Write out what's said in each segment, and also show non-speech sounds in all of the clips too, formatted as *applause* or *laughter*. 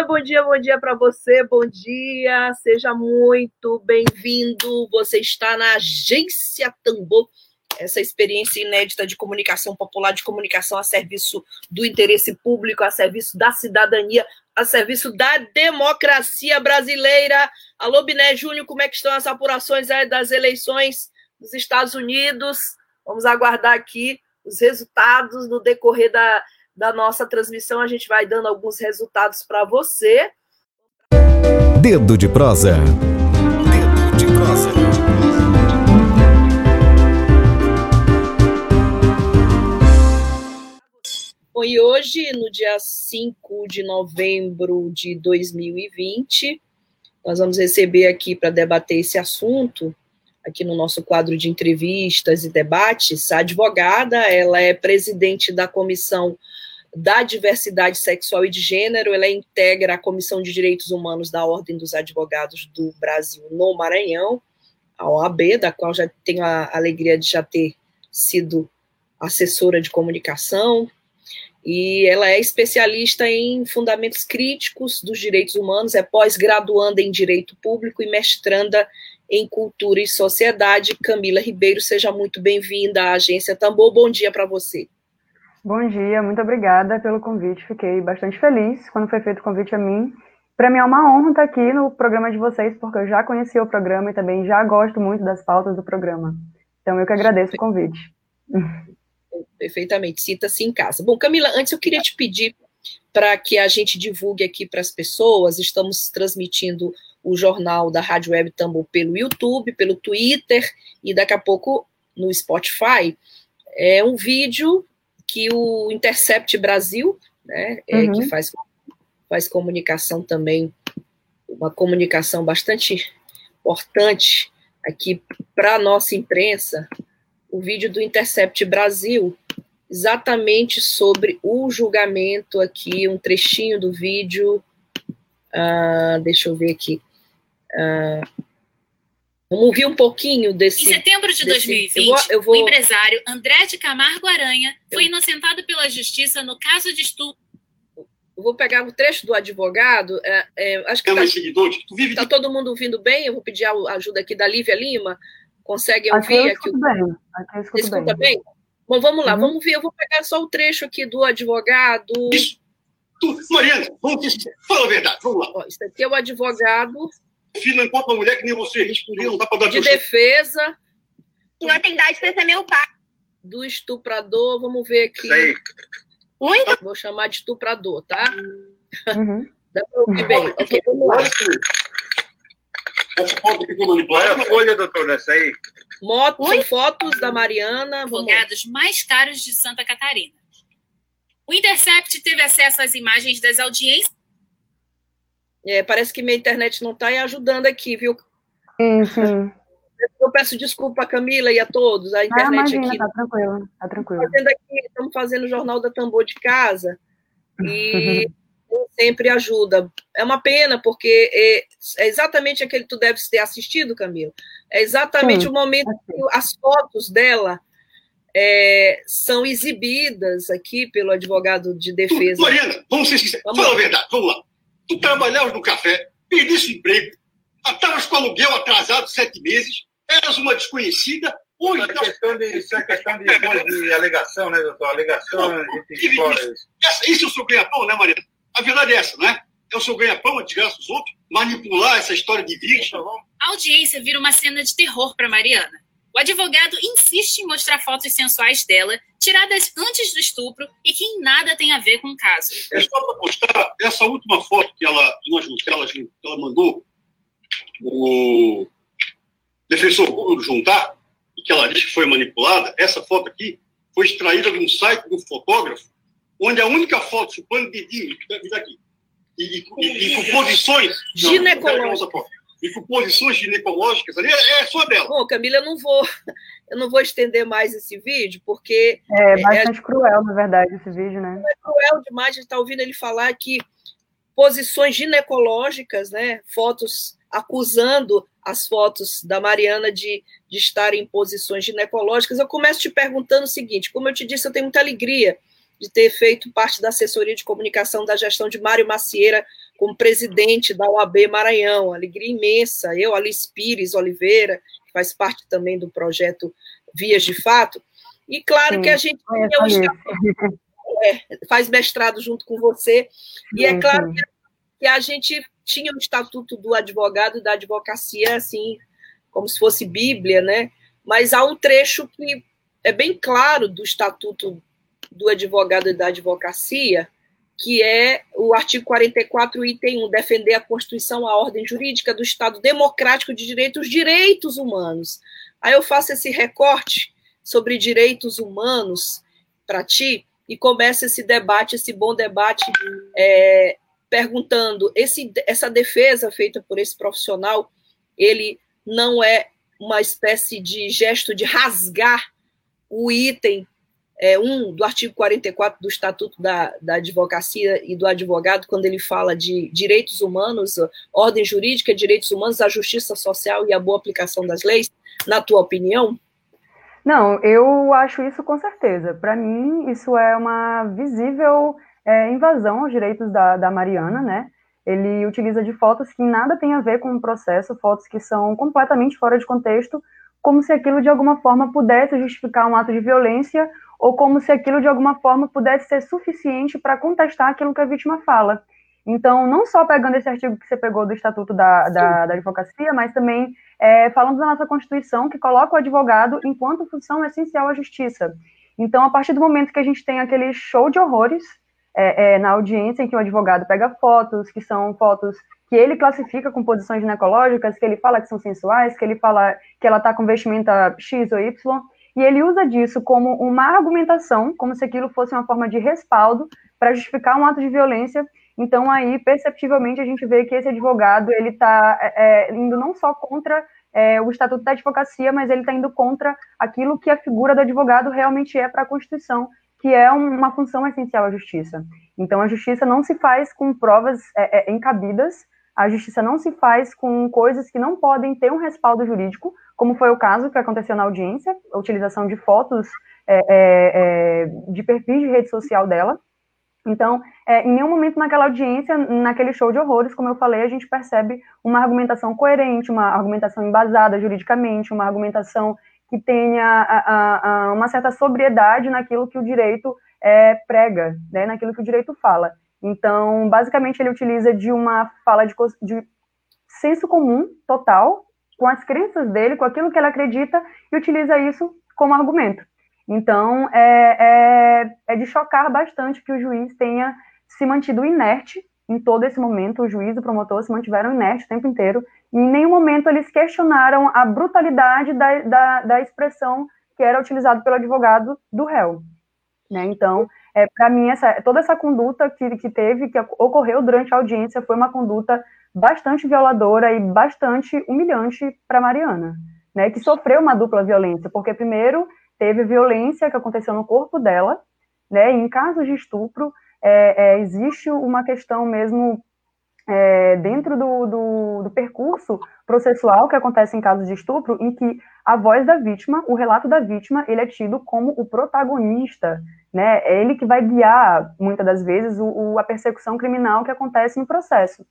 Dia, bom dia, bom dia, para você, bom dia, seja muito bem-vindo. Você está na Agência Tambor, essa experiência inédita de comunicação popular, de comunicação a serviço do interesse público, a serviço da cidadania, a serviço da democracia brasileira. Alô, Biné Júnior, como é que estão as apurações das eleições dos Estados Unidos? Vamos aguardar aqui os resultados no decorrer da da nossa transmissão, a gente vai dando alguns resultados para você. Dedo de prosa. Dedo de prosa. Bom, e hoje, no dia 5 de novembro de 2020, nós vamos receber aqui para debater esse assunto, aqui no nosso quadro de entrevistas e debates, a advogada, ela é presidente da comissão da diversidade sexual e de gênero, ela integra a Comissão de Direitos Humanos da Ordem dos Advogados do Brasil no Maranhão, a OAB, da qual já tenho a alegria de já ter sido assessora de comunicação, e ela é especialista em fundamentos críticos dos direitos humanos, é pós-graduanda em Direito Público e mestranda em Cultura e Sociedade. Camila Ribeiro, seja muito bem-vinda à Agência Tambor. Bom dia para você. Bom dia, muito obrigada pelo convite. Fiquei bastante feliz quando foi feito o convite a mim. Para mim é uma honra estar aqui no programa de vocês, porque eu já conheci o programa e também já gosto muito das pautas do programa. Então eu que agradeço o convite. Perfeitamente, sinta-se em casa. Bom, Camila, antes eu queria te pedir para que a gente divulgue aqui para as pessoas. Estamos transmitindo o jornal da Rádio Web Tambor pelo YouTube, pelo Twitter e daqui a pouco no Spotify. É um vídeo que o Intercept Brasil, né, é, uhum. que faz, faz comunicação também, uma comunicação bastante importante aqui para a nossa imprensa, o vídeo do Intercept Brasil, exatamente sobre o julgamento aqui, um trechinho do vídeo, uh, deixa eu ver aqui, uh, Vamos ouvir um pouquinho desse. Em setembro de desse, 2020, eu vou, eu vou... o empresário André de Camargo Aranha foi inocentado pela justiça no caso de estupro. Eu vou pegar o trecho do advogado. É, é, acho que está tá todo mundo ouvindo bem. Eu vou pedir a ajuda aqui da Lívia Lima. Consegue ouvir? Aqui aqui? bem. Aqui eu escuto Escuta bem. bem? Bom, vamos lá, uhum. vamos ver. Eu vou pegar só o trecho aqui do advogado. Isso. Tu, Mariana, vamos fala a verdade, vamos lá. Ó, isso aqui é o advogado filho não encontra uma mulher que nem você, respondeu, não dá para dar De defesa. Não tem idade para ser meu pai. Do estuprador, vamos ver aqui. Isso aí. Muito. Vou chamar de estuprador, tá? Uhum. Dá para ouvir bem. Vamos lá. Essa foto que tu manipulou é a folha, doutor, essa aí. Moto, são fotos da Mariana. Advogados mais caros de Santa Catarina. O Intercept teve acesso às imagens das audiências é, parece que minha internet não está ajudando aqui, viu? Uhum. Eu peço desculpa a Camila e a todos. A internet ah, imagina, aqui. Tá tranquilo, tá tranquilo. Fazendo aqui, estamos fazendo o Jornal da Tambor de casa e *laughs* sempre ajuda. É uma pena, porque é, é, exatamente aquele que tu deves ter assistido, Camila. É exatamente Sim. o momento que as fotos dela é, são exibidas aqui pelo advogado de defesa. Mariana, vamos ser sinceros. Fala a verdade, vamos lá. Tu trabalhavas no café, perdeste emprego, estavas com aluguel atrasado sete meses, eras uma desconhecida. Hoje isso, é questão de, isso é questão de, *laughs* de alegação, né, doutor? Alegação, isso. Essa, isso é o seu ganha-pão, né, Mariana? A verdade é essa, não é? É o seu ganha-pão, a desgraça dos outros, manipular essa história de vídeo. A audiência vira uma cena de terror para Mariana. O advogado insiste em mostrar fotos sensuais dela, tiradas antes do estupro e que em nada tem a ver com o caso. É só para postar essa última foto que ela, que ela, que ela mandou o defensor público juntar, e que ela diz que foi manipulada, essa foto aqui foi extraída de um site do fotógrafo, onde a única foto, supondo dedinho, aqui, e, e, e, e com posições ginecológicas. E com posições ginecológicas ali, é, é só dela. Bom, Camila, eu não vou, eu não vou estender mais esse vídeo, porque. É, é bastante é, cruel, na verdade, esse vídeo, né? É cruel demais, a gente está ouvindo ele falar que posições ginecológicas, né? Fotos acusando as fotos da Mariana de, de estar em posições ginecológicas. Eu começo te perguntando o seguinte: como eu te disse, eu tenho muita alegria de ter feito parte da assessoria de comunicação da gestão de Mário Macieira como presidente da OAB Maranhão. Alegria imensa. Eu, Alice Pires Oliveira, que faz parte também do projeto Vias de Fato. E claro sim, que a gente é, faz mestrado junto com você. E é claro que a gente tinha o estatuto do advogado e da advocacia, assim, como se fosse Bíblia, né? Mas há um trecho que é bem claro do estatuto do advogado e da advocacia, que é o artigo 44, item 1, defender a Constituição, a ordem jurídica do Estado democrático de direito, os direitos humanos. Aí eu faço esse recorte sobre direitos humanos para ti e começa esse debate, esse bom debate, é, perguntando: esse, essa defesa feita por esse profissional, ele não é uma espécie de gesto de rasgar o item é, 1 do artigo 44 do Estatuto da, da Advocacia e do Advogado, quando ele fala de direitos humanos, ordem jurídica, direitos humanos, a justiça social e a boa aplicação das leis, na tua opinião? Não, eu acho isso com certeza. Para mim, isso é uma visível é, invasão aos direitos da, da Mariana, né? Ele utiliza de fotos que nada tem a ver com o processo, fotos que são completamente fora de contexto, como se aquilo de alguma forma pudesse justificar um ato de violência ou como se aquilo de alguma forma pudesse ser suficiente para contestar aquilo que a vítima fala. Então, não só pegando esse artigo que você pegou do Estatuto da, da, da Advocacia, mas também é, falando da nossa Constituição, que coloca o advogado enquanto função essencial à justiça. Então, a partir do momento que a gente tem aquele show de horrores é, é, na audiência, em que o advogado pega fotos, que são fotos que ele classifica com posições ginecológicas, que ele fala que são sensuais, que ele fala que ela está com vestimenta X ou Y, e ele usa disso como uma argumentação, como se aquilo fosse uma forma de respaldo para justificar um ato de violência. Então, aí, perceptivelmente, a gente vê que esse advogado ele está é, é, indo não só contra é, o Estatuto da Advocacia, mas ele está indo contra aquilo que a figura do advogado realmente é para a Constituição, que é uma função essencial à justiça. Então, a justiça não se faz com provas é, é, encabidas, a justiça não se faz com coisas que não podem ter um respaldo jurídico, como foi o caso que aconteceu na audiência, a utilização de fotos é, é, é, de perfis de rede social dela. Então, é, em nenhum momento naquela audiência, naquele show de horrores, como eu falei, a gente percebe uma argumentação coerente, uma argumentação embasada juridicamente, uma argumentação que tenha a, a, a uma certa sobriedade naquilo que o direito é, prega, né, naquilo que o direito fala. Então, basicamente, ele utiliza de uma fala de, de senso comum total, com as crenças dele, com aquilo que ele acredita, e utiliza isso como argumento. Então, é, é, é, de chocar bastante que o juiz tenha se mantido inerte em todo esse momento, o juiz e o promotor se mantiveram inertes o tempo inteiro, e em nenhum momento eles questionaram a brutalidade da, da, da expressão que era utilizada pelo advogado do réu. Né? Então, é, para mim, essa, toda essa conduta que, que teve, que ocorreu durante a audiência, foi uma conduta bastante violadora e bastante humilhante para Mariana, né, que sofreu uma dupla violência, porque primeiro teve violência que aconteceu no corpo dela, né, e em casos de estupro é, é, existe uma questão mesmo é, dentro do, do, do, percurso processual que acontece em casos de estupro, em que a voz da vítima, o relato da vítima, ele é tido como o protagonista, né? É ele que vai guiar, muitas das vezes, o, o, a persecução criminal que acontece no processo.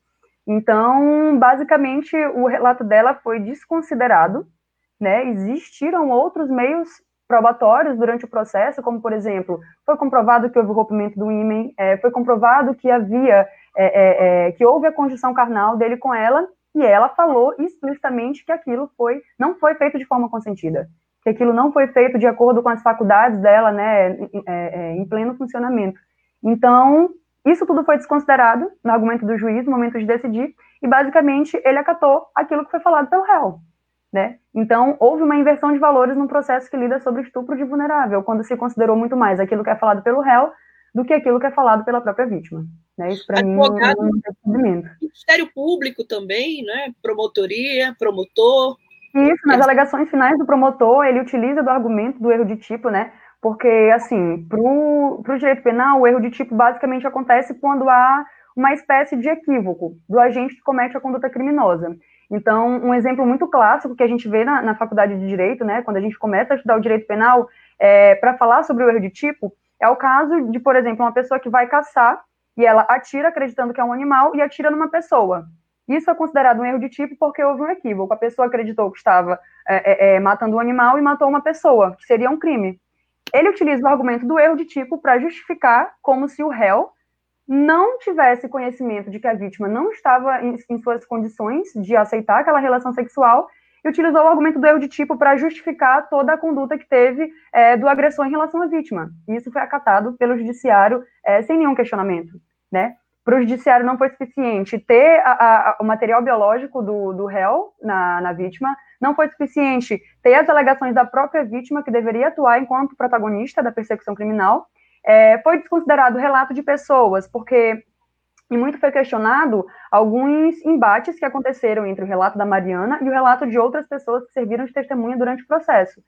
Então, basicamente, o relato dela foi desconsiderado, né? Existiram outros meios probatórios durante o processo, como, por exemplo, foi comprovado que houve o rompimento do ímen, é, foi comprovado que havia, é, é, é, que houve a conjunção carnal dele com ela, e ela falou explicitamente que aquilo foi, não foi feito de forma consentida, que aquilo não foi feito de acordo com as faculdades dela, né, é, é, em pleno funcionamento. Então, isso tudo foi desconsiderado no argumento do juiz, no momento de decidir, e basicamente ele acatou aquilo que foi falado pelo réu. Né? Então, houve uma inversão de valores no processo que lida sobre estupro de vulnerável, quando se considerou muito mais aquilo que é falado pelo réu do que aquilo que é falado pela própria vítima. Né? Isso, para mim, não, não tem Ministério Público também, né? promotoria, promotor. Isso, nas alegações finais do promotor, ele utiliza do argumento do erro de tipo, né? Porque, assim, para o direito penal, o erro de tipo basicamente acontece quando há uma espécie de equívoco do agente que comete a conduta criminosa. Então, um exemplo muito clássico que a gente vê na, na faculdade de direito, né, quando a gente começa a estudar o direito penal, é, para falar sobre o erro de tipo, é o caso de, por exemplo, uma pessoa que vai caçar e ela atira acreditando que é um animal e atira numa pessoa. Isso é considerado um erro de tipo porque houve um equívoco. A pessoa acreditou que estava é, é, é matando um animal e matou uma pessoa, que seria um crime. Ele utiliza o argumento do erro de tipo para justificar como se o réu não tivesse conhecimento de que a vítima não estava em, em suas condições de aceitar aquela relação sexual e utilizou o argumento do erro de tipo para justificar toda a conduta que teve é, do agressor em relação à vítima. Isso foi acatado pelo judiciário é, sem nenhum questionamento, né? Para o judiciário não foi suficiente ter a, a, o material biológico do, do réu na, na vítima, não foi suficiente ter as alegações da própria vítima, que deveria atuar enquanto protagonista da persecução criminal, é, foi desconsiderado o relato de pessoas, porque e muito foi questionado alguns embates que aconteceram entre o relato da Mariana e o relato de outras pessoas que serviram de testemunha durante o processo.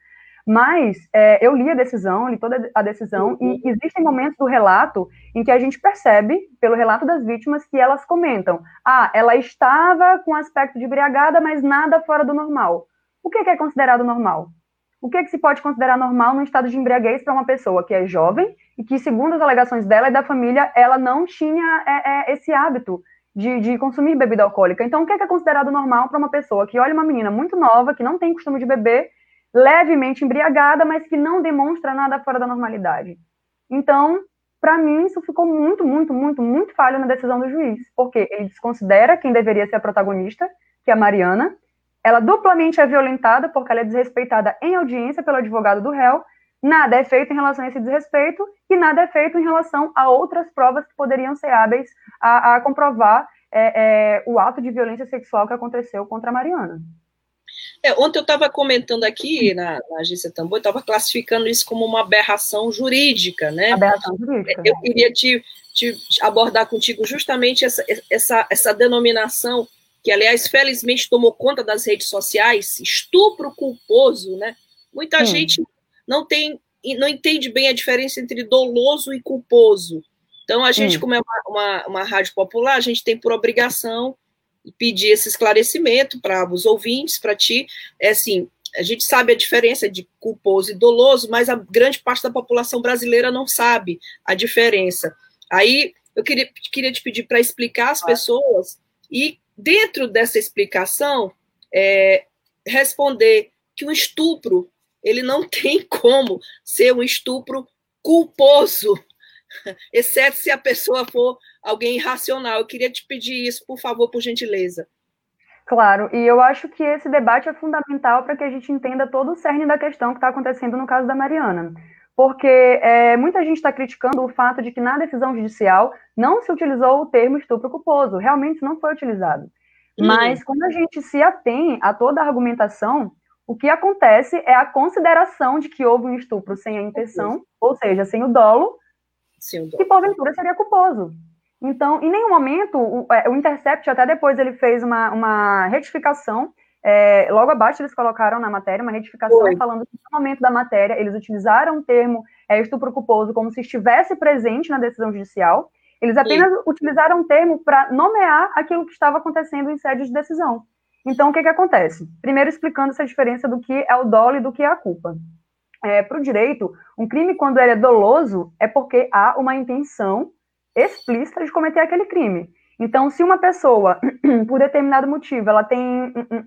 Mas é, eu li a decisão, li toda a decisão, uhum. e existem momentos do relato em que a gente percebe, pelo relato das vítimas, que elas comentam: ah, ela estava com aspecto de embriagada, mas nada fora do normal. O que é considerado normal? O que, é que se pode considerar normal no estado de embriaguez para uma pessoa que é jovem e que, segundo as alegações dela e da família, ela não tinha é, é, esse hábito de, de, consumir bebida alcoólica. Então, o que é, que é considerado normal para uma pessoa que olha uma menina muito nova, que não tem costume de beber, levemente embriagada, mas que não demonstra nada fora da normalidade? Então, para mim, isso ficou muito, muito, muito, muito falho na decisão do juiz, porque ele desconsidera quem deveria ser a protagonista, que é a Mariana, ela duplamente é violentada porque ela é desrespeitada em audiência pelo advogado do réu, nada é feito em relação a esse desrespeito e nada é feito em relação a outras provas que poderiam ser hábeis a, a comprovar é, é, o ato de violência sexual que aconteceu contra a Mariana. É, ontem eu estava comentando aqui na, na agência Tambor, estava classificando isso como uma aberração jurídica, né? Aberração jurídica. Eu queria te, te abordar contigo justamente essa, essa, essa denominação que aliás felizmente tomou conta das redes sociais, estupro culposo, né? Muita hum. gente não tem, não entende bem a diferença entre doloso e culposo. Então a gente, como é uma, uma, uma, rádio popular, a gente tem por obrigação pedir esse esclarecimento para os ouvintes, para ti, é assim, a gente sabe a diferença de culposo e doloso, mas a grande parte da população brasileira não sabe a diferença. Aí eu queria, queria te pedir para explicar às pessoas e dentro dessa explicação, é, responder que o estupro ele não *laughs* tem como ser um estupro culposo, *laughs* exceto se a pessoa for alguém irracional. Eu queria te pedir isso, por favor, por gentileza. Claro, e eu acho que esse debate é fundamental para que a gente entenda todo o cerne da questão que está acontecendo no caso da Mariana. Porque é, muita gente está criticando o fato de que na decisão judicial não se utilizou o termo estupro culposo, realmente não foi utilizado. Uhum. Mas quando a gente se atém a toda a argumentação, o que acontece é a consideração de que houve um estupro sem a intenção, ou seja, sem o dolo, Sim, o que porventura seria culposo. Então, em nenhum momento, o, é, o Intercept, até depois ele fez uma, uma retificação, é, logo abaixo eles colocaram na matéria uma retificação Foi. falando que no momento da matéria eles utilizaram o termo é, estupro culposo como se estivesse presente na decisão judicial, eles apenas Sim. utilizaram um termo para nomear aquilo que estava acontecendo em sede de decisão. Então, o que, que acontece? Primeiro, explicando essa diferença do que é o dolo e do que é a culpa. É, para o direito, um crime, quando ele é doloso, é porque há uma intenção explícita de cometer aquele crime. Então, se uma pessoa, *clears throat* por determinado motivo, ela tem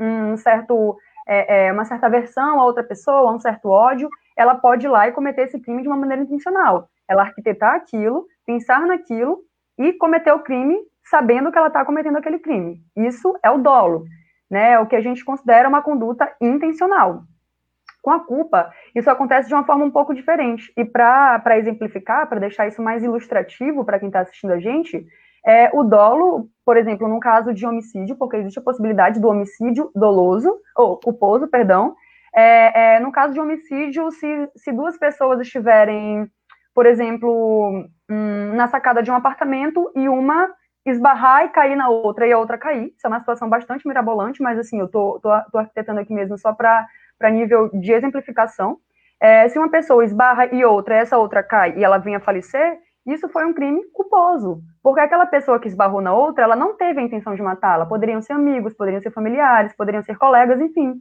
um, um certo, é, é, uma certa aversão a outra pessoa, um certo ódio, ela pode ir lá e cometer esse crime de uma maneira intencional. Ela arquitetar aquilo, pensar naquilo e cometer o crime sabendo que ela está cometendo aquele crime. Isso é o dolo, né? É o que a gente considera uma conduta intencional. Com a culpa, isso acontece de uma forma um pouco diferente. E para exemplificar, para deixar isso mais ilustrativo para quem está assistindo a gente, É, o dolo, por exemplo, no caso de homicídio, porque existe a possibilidade do homicídio doloso, ou culposo, perdão, é, é, no caso de homicídio, se, se duas pessoas estiverem, por exemplo, hum, na sacada de um apartamento e uma esbarrar e cair na outra e a outra cair, isso é uma situação bastante mirabolante, mas assim, eu tô, tô, tô arquitetando aqui mesmo só para nível de exemplificação. É, se uma pessoa esbarra e outra, essa outra cai e ela venha a falecer, isso foi um crime culposo, porque aquela pessoa que esbarrou na outra, ela não teve a intenção de matá-la. Poderiam ser amigos, poderiam ser familiares, poderiam ser colegas, enfim.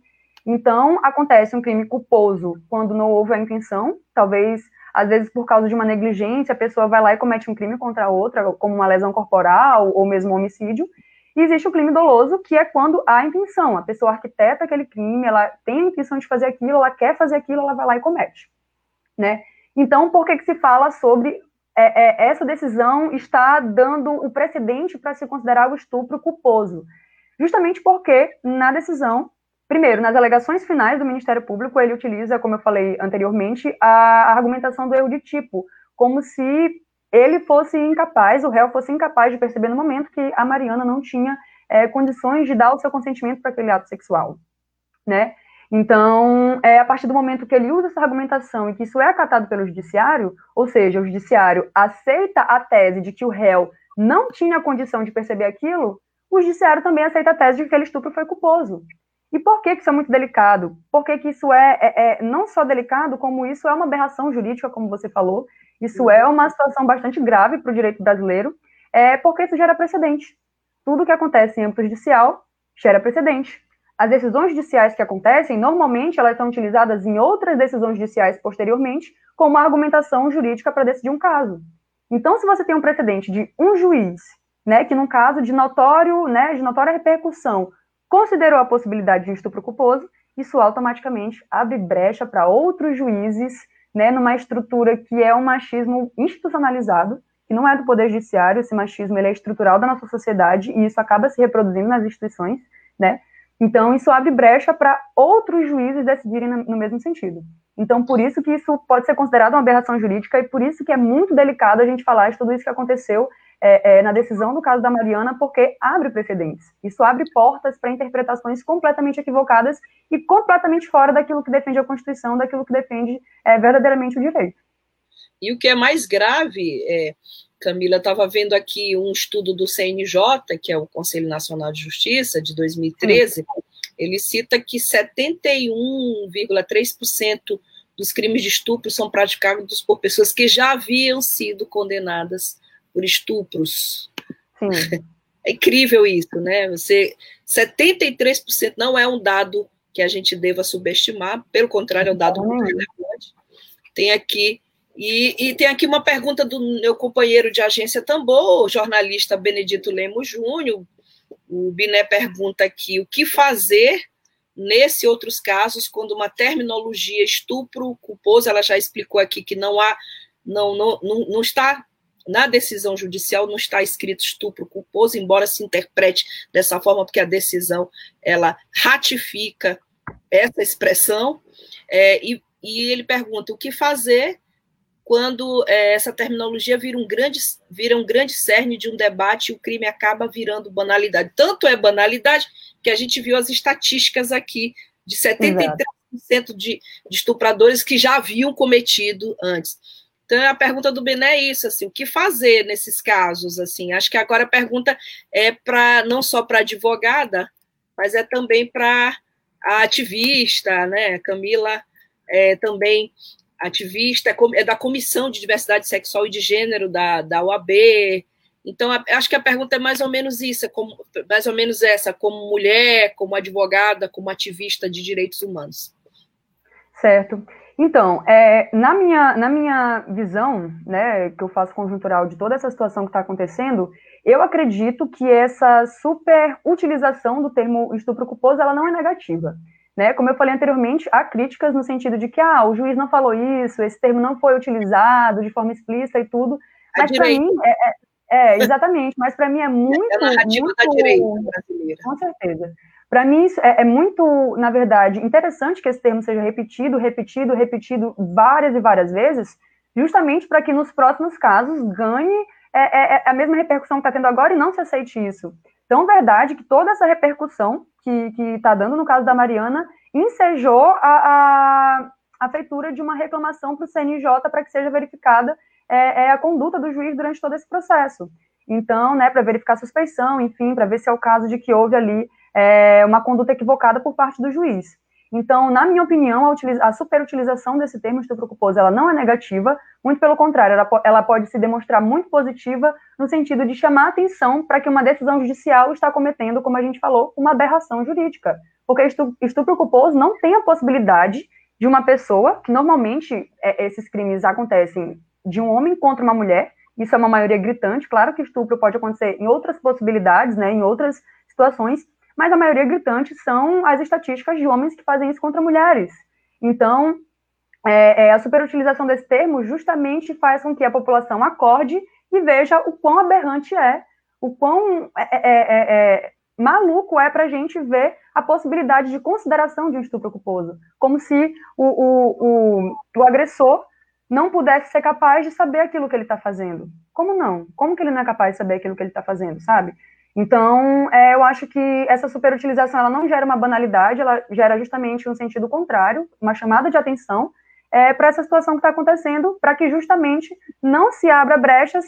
Então, acontece um crime culposo quando não houve a intenção, talvez, às vezes, por causa de uma negligência, a pessoa vai lá e comete um crime contra a outra, como uma lesão corporal ou mesmo um homicídio. E existe o crime doloso, que é quando há intenção. A pessoa arquiteta aquele crime, ela tem a intenção de fazer aquilo, ela quer fazer aquilo, ela vai lá e comete. Né? Então, por que, que se fala sobre é, é, essa decisão está dando o precedente para se considerar o estupro culposo. Justamente porque, na decisão, primeiro, nas alegações finais do Ministério Público, ele utiliza, como eu falei anteriormente, a argumentação do erro de tipo, como se ele fosse incapaz, o réu fosse incapaz de perceber no momento que a Mariana não tinha é, condições de dar o seu consentimento para aquele ato sexual, né? Então, é a partir do momento que ele usa essa argumentação e que isso é acatado pelo judiciário, ou seja, o judiciário aceita a tese de que o réu não tinha condição de perceber aquilo, o judiciário também aceita a tese de que aquele estupro foi culposo. E por que, que isso é muito delicado? Por que, que isso é, é, é, não só delicado, como isso é uma aberração jurídica, como você falou, isso é uma situação bastante grave para o direito brasileiro, é porque isso gera precedente. Tudo que acontece em âmbito judicial gera precedente as decisões judiciais que acontecem, normalmente elas são utilizadas em outras decisões judiciais posteriormente como argumentação jurídica para decidir um caso. Então, se você tem um precedente de um juiz, né, que num caso de notório, né, de notória repercussão, considerou a possibilidade de um estupro culposo, isso automaticamente abre brecha para outros juízes, né, numa estrutura que é um machismo institucionalizado, que não é do poder judiciário, esse machismo ele é estrutural da nossa sociedade e isso acaba se reproduzindo nas instituições, né? Então, isso abre brecha para outros juízes decidirem no mesmo sentido. Então, por isso que isso pode ser considerado uma aberração jurídica e por isso que é muito delicado a gente falar de tudo isso que aconteceu é, é, na decisão do caso da Mariana, porque abre precedentes. Isso abre portas para interpretações completamente equivocadas e completamente fora daquilo que defende a Constituição, daquilo que defende é, verdadeiramente o direito. E o que é mais grave, é, Camila estava vendo aqui um estudo do CNJ, que é o Conselho Nacional de Justiça, de 2013, Sim. ele cita que 71,3% dos crimes de estupro são praticados por pessoas que já haviam sido condenadas por estupros. Sim. *laughs* É incrível isso, né? Você 73% não é um dado que a gente deva subestimar, pelo contrário, é um dado muito relevante. Tem aqui e, e, tem aqui uma pergunta do meu companheiro de agência Tambor, o jornalista Benedito Lemos Júnior. O Biné pergunta aqui o que fazer nesse outros casos quando uma terminologia estupro culposo, ela já explicou aqui que não há, não, não, não, não está na decisão judicial não está escrito estupro culposo, embora se interprete dessa forma, porque a decisão ela ratifica essa expressão. É, e, e ele pergunta o que fazer quando é, essa terminologia vira um, grande, vira um grande cerne de um debate e o crime acaba virando banalidade. Tanto é banalidade que a gente viu as estatísticas aqui de 73% de, de estupradores que já haviam cometido antes. Então a pergunta do Bené é isso, assim, o que fazer nesses casos, assim? Acho que agora a pergunta é para não só para advogada, mas é também para a ativista, né? Camila é, também ativista, é, é da Comissão de Diversidade Sexual e de Gênero da, da UAB. Então, acho que a pergunta é mais ou menos isso, como, mais ou menos essa, como mulher, como advogada, como ativista de direitos humanos. Certo. Então, é, na, minha, na minha visão, né, que eu faço conjuntural de toda essa situação que está acontecendo, eu acredito que essa super utilização do termo estupro culposo, ela não é negativa. Né? Como eu falei anteriormente, há críticas no sentido de que ah, o juiz não falou isso, esse termo não foi utilizado de forma explícita e tudo. Mas para mim, é, é, é, exatamente, mas para mim é muito. *laughs* É a narrativa muito, da direita brasileira. Com certeza. Para mim, é, é, muito, na verdade, interessante que esse termo seja repetido, repetido, repetido várias e várias vezes, justamente para que nos próximos casos ganhe é, é, é a mesma repercussão que está tendo agora e não se aceite isso. Tão verdade que toda essa repercussão que está dando no caso da Mariana ensejou a, a, a feitura de uma reclamação para o CNJ para que seja verificada é, é, a conduta do juiz durante todo esse processo. Então, né, para verificar a suspeição, enfim, para ver se é o caso de que houve ali é, uma conduta equivocada por parte do juiz. Então, na minha opinião, a, a superutilização desse termo estupro culposo, ela não é negativa, muito pelo contrário, ela, ela pode se demonstrar muito positiva no sentido de chamar atenção para que uma decisão judicial está cometendo, como a gente falou, uma aberração jurídica. Porque estupro, estupro culposo não tem a possibilidade de uma pessoa, que normalmente é, esses crimes acontecem de um homem contra uma mulher, isso é uma maioria gritante, claro que estupro pode acontecer em outras possibilidades, né, em outras situações, mas a maioria gritante são as estatísticas de homens que fazem isso contra mulheres. Então, é, é, a superutilização desse termo justamente faz com que a população acorde e veja o quão aberrante é, o quão é, é, é, é maluco é para a gente ver a possibilidade de consideração de um estupro culposo, como se o, o, o, o agressor não pudesse ser capaz de saber aquilo que ele está fazendo. Como não? Como que ele não é capaz de saber aquilo que ele está fazendo, sabe? Então, é, eu acho que essa superutilização ela não gera uma banalidade, ela gera justamente um sentido contrário, uma chamada de atenção é, para essa situação que está acontecendo, para que justamente não se abra brechas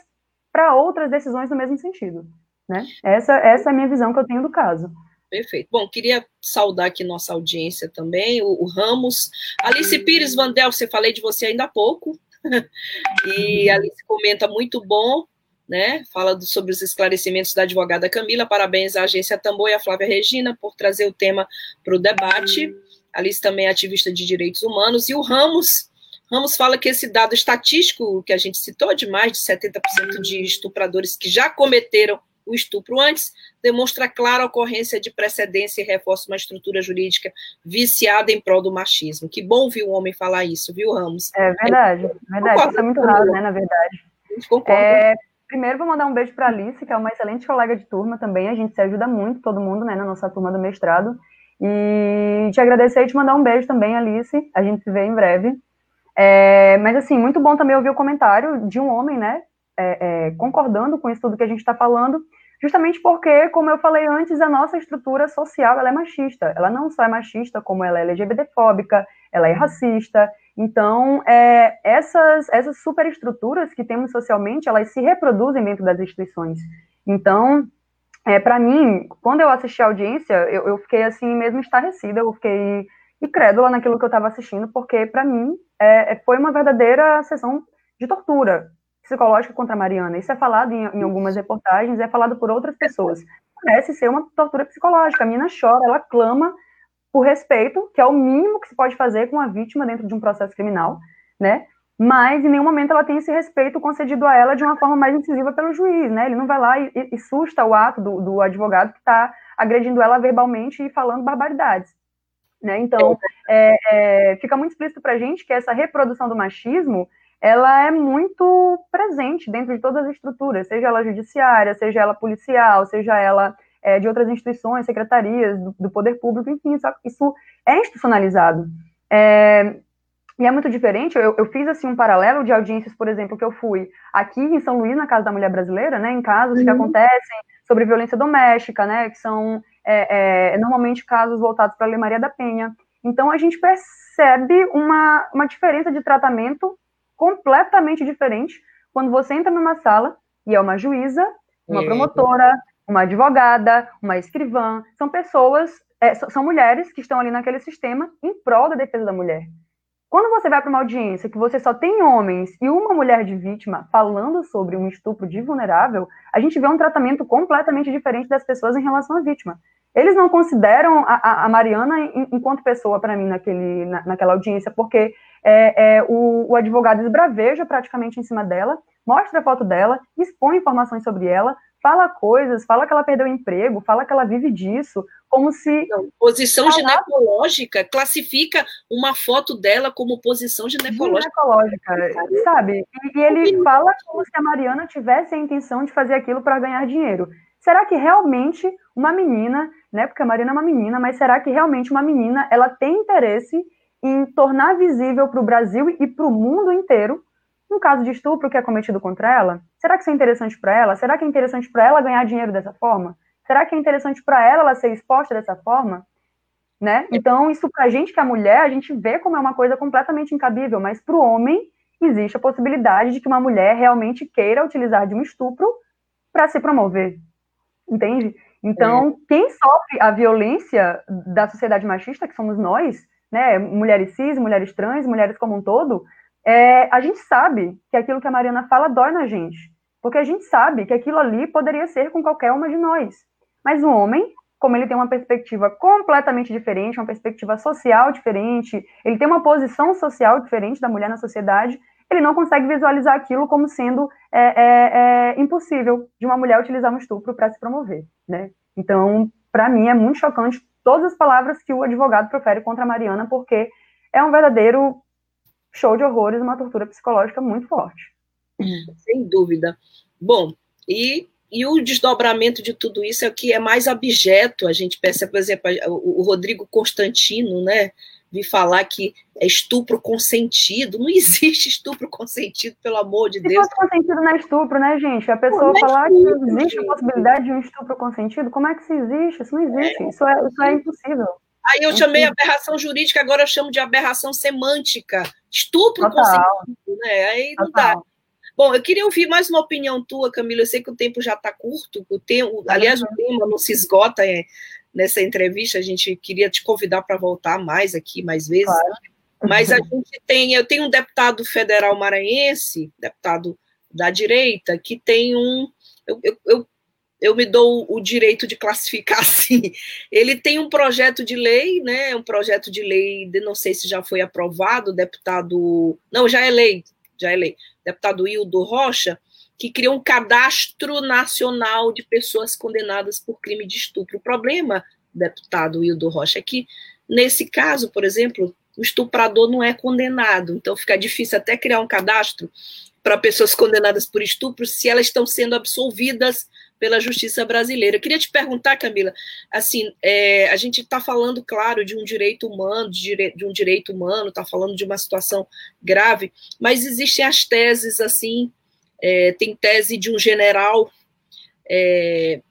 para outras decisões no mesmo sentido. Né? Essa, essa é a minha visão que eu tenho do caso. Perfeito. Bom, queria saudar aqui nossa audiência também, o, o Ramos. Alice Pires Vandel, você falei de você ainda há pouco. *laughs* e Alice comenta muito bom né? Fala do, sobre os esclarecimentos da advogada Camila. Parabéns à agência Tambor e à Flávia Regina por trazer o tema para o debate. Alice também é ativista de direitos humanos. E o Ramos, Ramos fala que esse dado estatístico que a gente citou, de mais de 70% de estupradores que já cometeram o estupro antes, demonstra clara ocorrência de precedência e reforça uma estrutura jurídica viciada em prol do machismo. Que bom ouvir um homem falar isso, viu, Ramos? É verdade, é verdade. Isso é muito raro, né, na verdade. A gente concorda. É, Primeiro, vou mandar um beijo para Alice, que é uma excelente colega de turma também. A gente se ajuda muito, todo mundo, né, na nossa turma do mestrado. E te agradecer e te mandar um beijo também, Alice. A gente se vê em breve. É, mas, assim, muito bom também ouvir o comentário de um homem, né, é, é, concordando com isso tudo que a gente está falando, justamente porque, como eu falei antes, a nossa estrutura social ela é machista. Ela não só é machista, como ela é LGBTfóbica, ela é racista, então, é, essas, essas superestruturas que temos socialmente, elas se reproduzem dentro das instituições. Então, é, para mim, quando eu assisti a audiência, eu, eu, fiquei assim mesmo estarrecida, eu fiquei incrédula naquilo que eu estava assistindo, porque para mim é, é, foi uma verdadeira sessão de tortura psicológica contra a Mariana. Isso é falado em, em algumas reportagens, é falado por outras pessoas. Parece ser uma tortura psicológica. A menina chora, ela clama por respeito, que é o mínimo que se pode fazer com a vítima dentro de um processo criminal, né? Mas em nenhum momento ela tem esse respeito concedido a ela de uma forma mais incisiva pelo juiz, né? Ele não vai lá e, e susta o ato do, do advogado que está agredindo ela verbalmente e falando barbaridades. Né? Então, é, é, fica muito explícito para a gente que essa reprodução do machismo ela é muito presente dentro de todas as estruturas, seja ela judiciária, seja ela policial, seja ela é, de outras instituições, secretarias do, do, poder público, enfim, isso, isso é institucionalizado. É, e é muito diferente, eu, eu, fiz assim um paralelo de audiências, por exemplo, que eu fui aqui em São Luís, na Casa da Mulher Brasileira, né, em casos uhum. que acontecem sobre violência doméstica, né, que são é, é, normalmente casos voltados para a Lei Maria da Penha. Então a gente percebe uma, uma diferença de tratamento completamente diferente quando você entra numa sala e é uma juíza, uma promotora, uma advogada, uma escrivã, são pessoas, é, são mulheres que estão ali naquele sistema em prol da defesa da mulher. Quando você vai para uma audiência que você só tem homens e uma mulher de vítima falando sobre um estupro de vulnerável, a gente vê um tratamento completamente diferente das pessoas em relação à vítima. Eles não consideram a, a Mariana enquanto pessoa para mim naquele, na, naquela audiência, porque é, é, o, o advogado esbraveja praticamente em cima dela, mostra a foto dela, expõe informações sobre ela, fala coisas, fala que ela perdeu o emprego, fala que ela vive disso, como se. Não, posição ginecológica classifica uma foto dela como posição ginecológica. Ginecológica, sabe? E, e ele fala como se a Mariana tivesse a intenção de fazer aquilo para ganhar dinheiro. Será que realmente uma menina, né? Porque a Mariana é uma menina, mas será que realmente uma menina ela tem interesse em tornar visível para o Brasil e para o mundo inteiro um caso de estupro que é cometido contra ela, será que isso é interessante para ela? Será que é interessante para ela ganhar dinheiro dessa forma? Será que é interessante para ela, ela ser exposta dessa forma? Né? Então, isso para a gente que é mulher, a gente vê como é uma coisa completamente incabível, mas para o homem existe a possibilidade de que uma mulher realmente queira utilizar de um estupro para se promover, entende? Então, é. quem sofre a violência da sociedade machista, que somos nós, né, mulheres cis, mulheres trans, mulheres como um todo, é, a gente sabe que aquilo que a Mariana fala dói na gente, porque a gente sabe que aquilo ali poderia ser com qualquer uma de nós. Mas o homem, como ele tem uma perspectiva completamente diferente, uma perspectiva social diferente, ele tem uma posição social diferente da mulher na sociedade, ele não consegue visualizar aquilo como sendo é, é, é impossível de uma mulher utilizar um estupro para se promover, né? Então, para mim, é muito chocante todas as palavras que o advogado profere contra a Mariana, porque é um verdadeiro show de horrores, uma tortura psicológica muito forte. Sem dúvida. Bom, e, e o desdobramento de tudo isso é o que é mais abjeto. A gente percebe, por exemplo, o, Rodrigo Constantino, né? Vi falar que é estupro consentido. Não *laughs* existe estupro consentido, pelo amor de Se Deus. Se consentido não é estupro, né, gente? A pessoa é falar que existe a possibilidade de um estupro consentido, como é que isso existe? Isso não existe. É. Isso, é, isso é impossível. Aí eu chamei aberração jurídica, agora eu chamo de aberração semântica. Estupro consentido, né? Aí não Total. dá. Bom, eu queria ouvir mais uma opinião tua, Camila. Eu sei que o tempo já está curto, o tempo, aliás, o tema não se esgota é, nessa entrevista. A gente queria te convidar para voltar mais aqui, mais vezes. Claro. Mas a *laughs* gente tem, eu tenho um deputado federal maranhense, deputado da direita, que tem um. Eu, eu, eu, eu me dou o direito de classificar *laughs* assim. Ele tem um projeto de lei, né? Um projeto de lei, de, não sei se já foi aprovado, deputado. Não, já é lei, já é lei deputado Hildo Rocha, que criou um cadastro nacional de pessoas condenadas por crime de estupro. O problema, deputado Hildo Rocha, é que, nesse caso, por exemplo, o estuprador não é condenado, então fica difícil até criar um cadastro para pessoas condenadas por estupro se elas estão sendo absolvidas pela justiça brasileira. Eu queria te perguntar, Camila, assim, é, a gente está falando, claro, de um direito humano, de, de um direito humano, está falando de uma situação grave, mas existem as teses, assim, é, tem tese de um general é,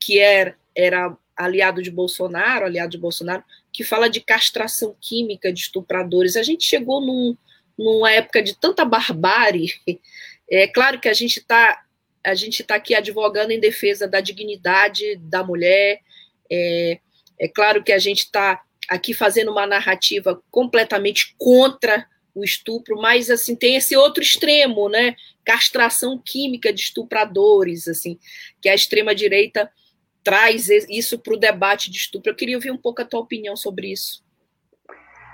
que era, era aliado de Bolsonaro, aliado de Bolsonaro, que fala de castração química de estupradores. A gente chegou num, numa época de tanta barbárie. *laughs* É claro que a gente está a gente está aqui advogando em defesa da dignidade da mulher. É, é claro que a gente está aqui fazendo uma narrativa completamente contra o estupro, mas assim tem esse outro extremo, né? Castração química de estupradores, assim, que a extrema direita traz isso para o debate de estupro. Eu queria ouvir um pouco a tua opinião sobre isso.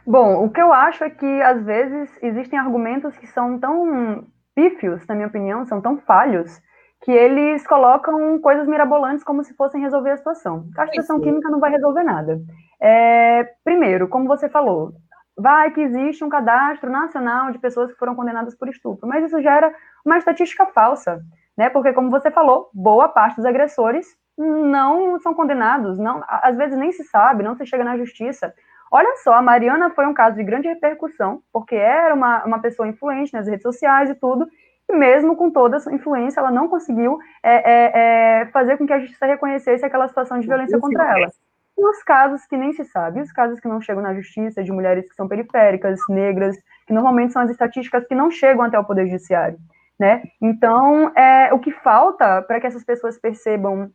Bom, o que eu acho é que, às vezes, existem argumentos que são tão pífios, na minha opinião, são tão falhos, que eles colocam coisas mirabolantes como se fossem resolver a situação. Castração química não vai resolver nada. É, primeiro, como você falou, vai que existe um cadastro nacional de pessoas que foram condenadas por estupro, mas isso gera uma estatística falsa, né? Porque, como você falou, boa parte dos agressores não são condenados, não, às vezes nem se sabe, não se chega na justiça. Olha só, a Mariana foi um caso de grande repercussão, porque era uma, uma pessoa influente nas redes sociais e tudo, e mesmo com toda essa influência, ela não conseguiu é, é, é, fazer com que a justiça reconhecesse aquela situação de violência contra ela. E os casos que nem se sabe, os casos que não chegam na justiça, de mulheres que são periféricas, negras, que normalmente são as estatísticas que não chegam até o Poder Judiciário. Né? Então, é, o que falta para que essas pessoas percebam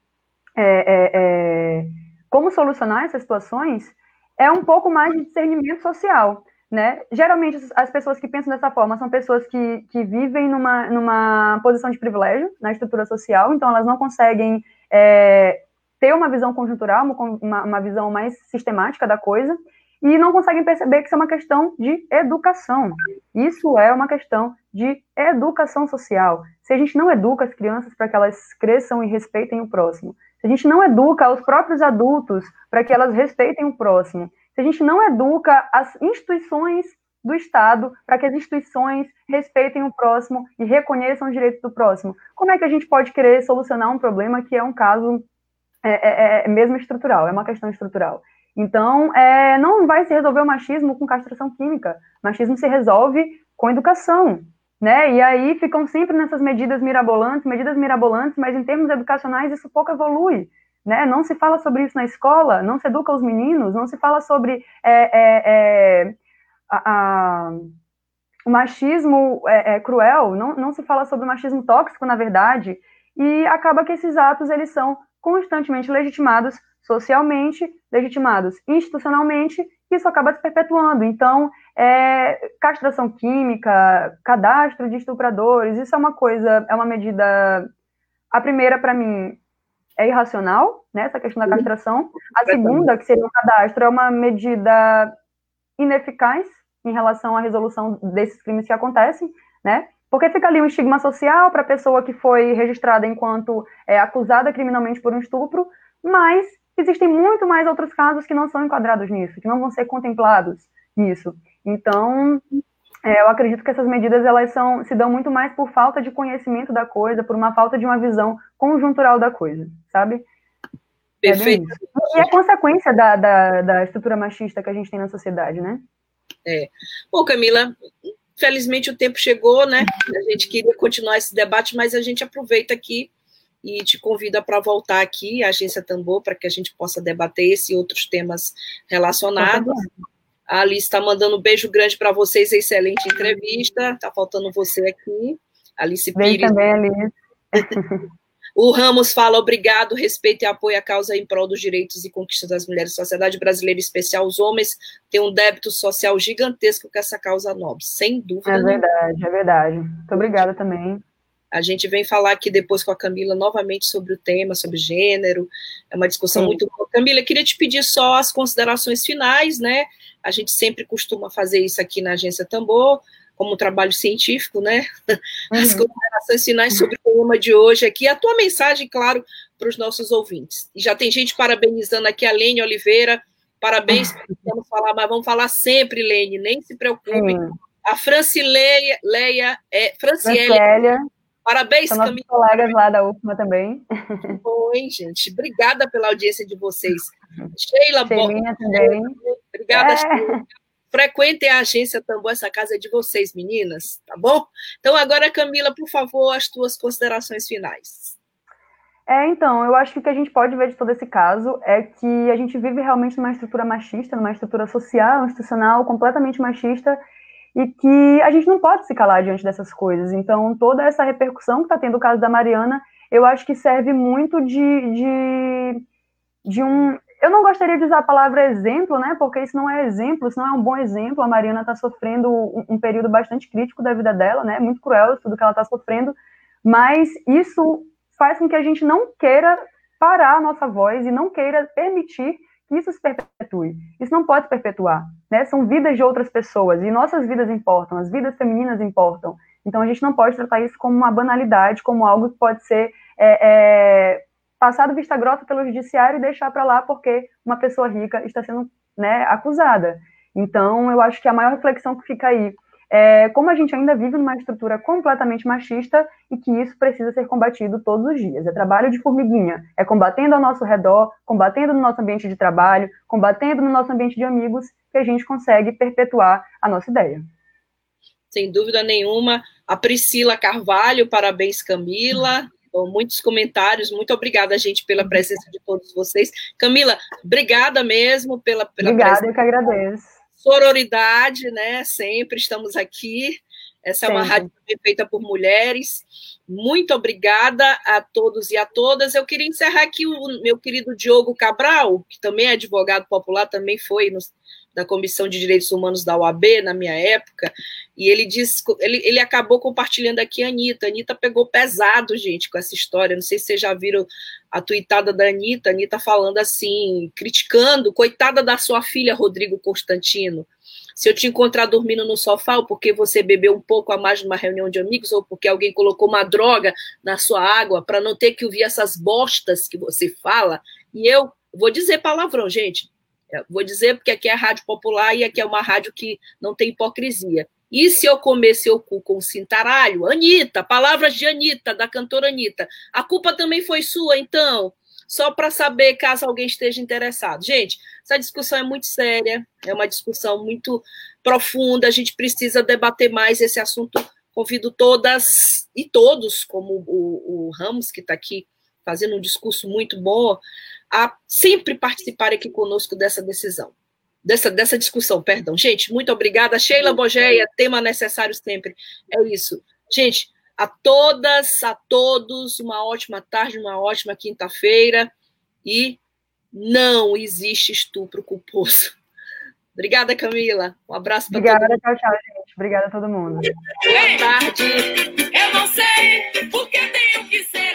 é, é, como solucionar essas situações é um pouco mais de discernimento social, né? Geralmente, as pessoas que pensam dessa forma são pessoas que, que vivem numa, numa posição de privilégio na estrutura social, então elas não conseguem é, ter uma visão conjuntural, uma, uma visão mais sistemática da coisa, e não conseguem perceber que isso é uma questão de educação. Isso é uma questão de educação social. Se a gente não educa as crianças para que elas cresçam e respeitem o próximo, se a gente não educa os próprios adultos para que elas respeitem o próximo, se a gente não educa as instituições do Estado para que as instituições respeitem o próximo e reconheçam os direitos do próximo, como é que a gente pode querer solucionar um problema que é um caso é, é, é, é mesmo estrutural, é uma questão estrutural? Então, é, não vai se resolver o machismo com castração química. O machismo se resolve com educação, né? E aí ficam sempre nessas medidas mirabolantes, medidas mirabolantes, mas em termos educacionais isso pouco evolui, né? Não se fala sobre isso na escola, não se educa os meninos, não se fala sobre é, é, é, a, a, o machismo é, é, cruel, não, não se fala sobre o machismo tóxico, na verdade, e acaba que esses atos eles são constantemente legitimados socialmente, legitimados institucionalmente, e isso acaba se perpetuando. Então, é, castração química, cadastro de estupradores, isso é uma coisa, é uma medida. A primeira, para mim, é irracional, né, essa questão da castração. A segunda, que seria um cadastro, é uma medida ineficaz em relação à resolução desses crimes que acontecem, né? Porque fica ali um estigma social para a pessoa que foi registrada enquanto é, acusada criminalmente por um estupro, mas existem muito mais outros casos que não são enquadrados nisso, que não vão ser contemplados nisso. Então, é, eu acredito que essas medidas elas são, se dão muito mais por falta de conhecimento da coisa, por uma falta de uma visão conjuntural da coisa, sabe? É Perfeito. É e é consequência da, da, da estrutura machista que a gente tem na sociedade, né? É. Bom, Camila, felizmente o tempo chegou, né? A gente queria continuar esse debate, mas a gente aproveita aqui e te convida para voltar aqui, a Agência Tambor, para que a gente possa debater esse e outros temas relacionados. A Alice está mandando um beijo grande para vocês, excelente entrevista. Está faltando você aqui. Alice Pires. Beijo também, Alice. *laughs* O Ramos fala obrigado, respeito e apoio à causa em prol dos direitos e conquistas das mulheres. Sociedade brasileira, em especial os homens, tem um débito social gigantesco com essa causa nobre, sem dúvida. É verdade, nenhuma. é verdade. Muito obrigada também. A gente vem falar aqui depois com a Camila novamente sobre o tema, sobre gênero. É uma discussão Sim. muito boa. Camila, queria te pedir só as considerações finais, né? A gente sempre costuma fazer isso aqui na Agência Tambor como um trabalho científico, né? Uhum. As considerações finais sobre o tema de hoje aqui, a tua mensagem, claro, para os nossos ouvintes. E já tem gente parabenizando aqui a Lene Oliveira, parabéns, vamos falar, mas vamos falar sempre, Lene, nem se preocupe. Sim. A Francileia, Leia, é, Franciele, Parabéns, São Camila. colegas lá da UFMA também. Oi, gente. Obrigada pela audiência de vocês. Sheila, Sheilinha também. Obrigada, é. Sheila. Frequentem a agência Tambor, essa casa é de vocês, meninas, tá bom? Então, agora, Camila, por favor, as tuas considerações finais. É, então, eu acho que o que a gente pode ver de todo esse caso é que a gente vive realmente numa estrutura machista, numa estrutura social, institucional, completamente machista, e que a gente não pode se calar diante dessas coisas. Então, toda essa repercussão que está tendo o caso da Mariana, eu acho que serve muito de, de, de um eu não gostaria de usar a palavra exemplo, né? Porque isso não é exemplo, isso não é um bom exemplo. A Mariana está sofrendo um, um, período bastante crítico da vida dela, né? Muito cruel tudo que ela está sofrendo, mas isso faz com que a gente não queira parar a nossa voz e não queira permitir que isso se perpetue. Isso não pode se perpetuar, né? São vidas de outras pessoas e nossas vidas importam, as vidas femininas importam. Então a gente não pode tratar isso como uma banalidade, como algo que pode ser é, é, passado vista grossa pelo judiciário e deixar para lá porque uma pessoa rica está sendo né, acusada. Então, eu acho que a maior reflexão que fica aí é como a gente ainda vive numa estrutura completamente machista e que isso precisa ser combatido todos os dias. É trabalho de formiguinha, é combatendo ao nosso redor, combatendo no nosso ambiente de trabalho, combatendo no nosso ambiente de amigos, que a gente consegue perpetuar a nossa ideia. Sem dúvida nenhuma. A Priscila Carvalho, parabéns, Camila muitos comentários. Muito obrigada, gente, pela presença de todos vocês. Camila, obrigada mesmo pela, pela Obrigada, presença. eu que agradeço. Sororidade, né? Sempre estamos aqui. Essa é uma rádio feita por mulheres. Muito obrigada a todos e a todas. Eu queria encerrar aqui o meu querido Diogo Cabral, que também é advogado popular, também foi no, da Comissão de Direitos Humanos da UAB na minha época, e ele disse, ele, ele acabou compartilhando aqui a Anitta. A Anitta pegou pesado, gente, com essa história. Não sei se vocês já viram a tuitada da Anitta, a Anitta falando assim, criticando, coitada da sua filha, Rodrigo Constantino. Se eu te encontrar dormindo no sofá, ou porque você bebeu um pouco a mais numa reunião de amigos, ou porque alguém colocou uma droga na sua água para não ter que ouvir essas bostas que você fala, e eu vou dizer palavrão, gente, vou dizer porque aqui é rádio popular e aqui é uma rádio que não tem hipocrisia. E se eu comer seu cu com cintaralho? Anitta, palavras de Anitta, da cantora Anitta. A culpa também foi sua, então? só para saber caso alguém esteja interessado. Gente, essa discussão é muito séria, é uma discussão muito profunda, a gente precisa debater mais esse assunto Convido todas e todos, como o, o Ramos, que está aqui fazendo um discurso muito bom, a sempre participar aqui conosco dessa decisão, dessa, dessa discussão, perdão. Gente, muito obrigada. Sheila Bogeia, tema necessário sempre. É isso. Gente, a todas, a todos, uma ótima tarde, uma ótima quinta-feira e não existe estupro culposo. Obrigada, Camila. Um abraço para todo mundo. Obrigada, tchau, tchau, gente. Obrigada a todo mundo. Boa tarde. Eu não sei porque tenho que ser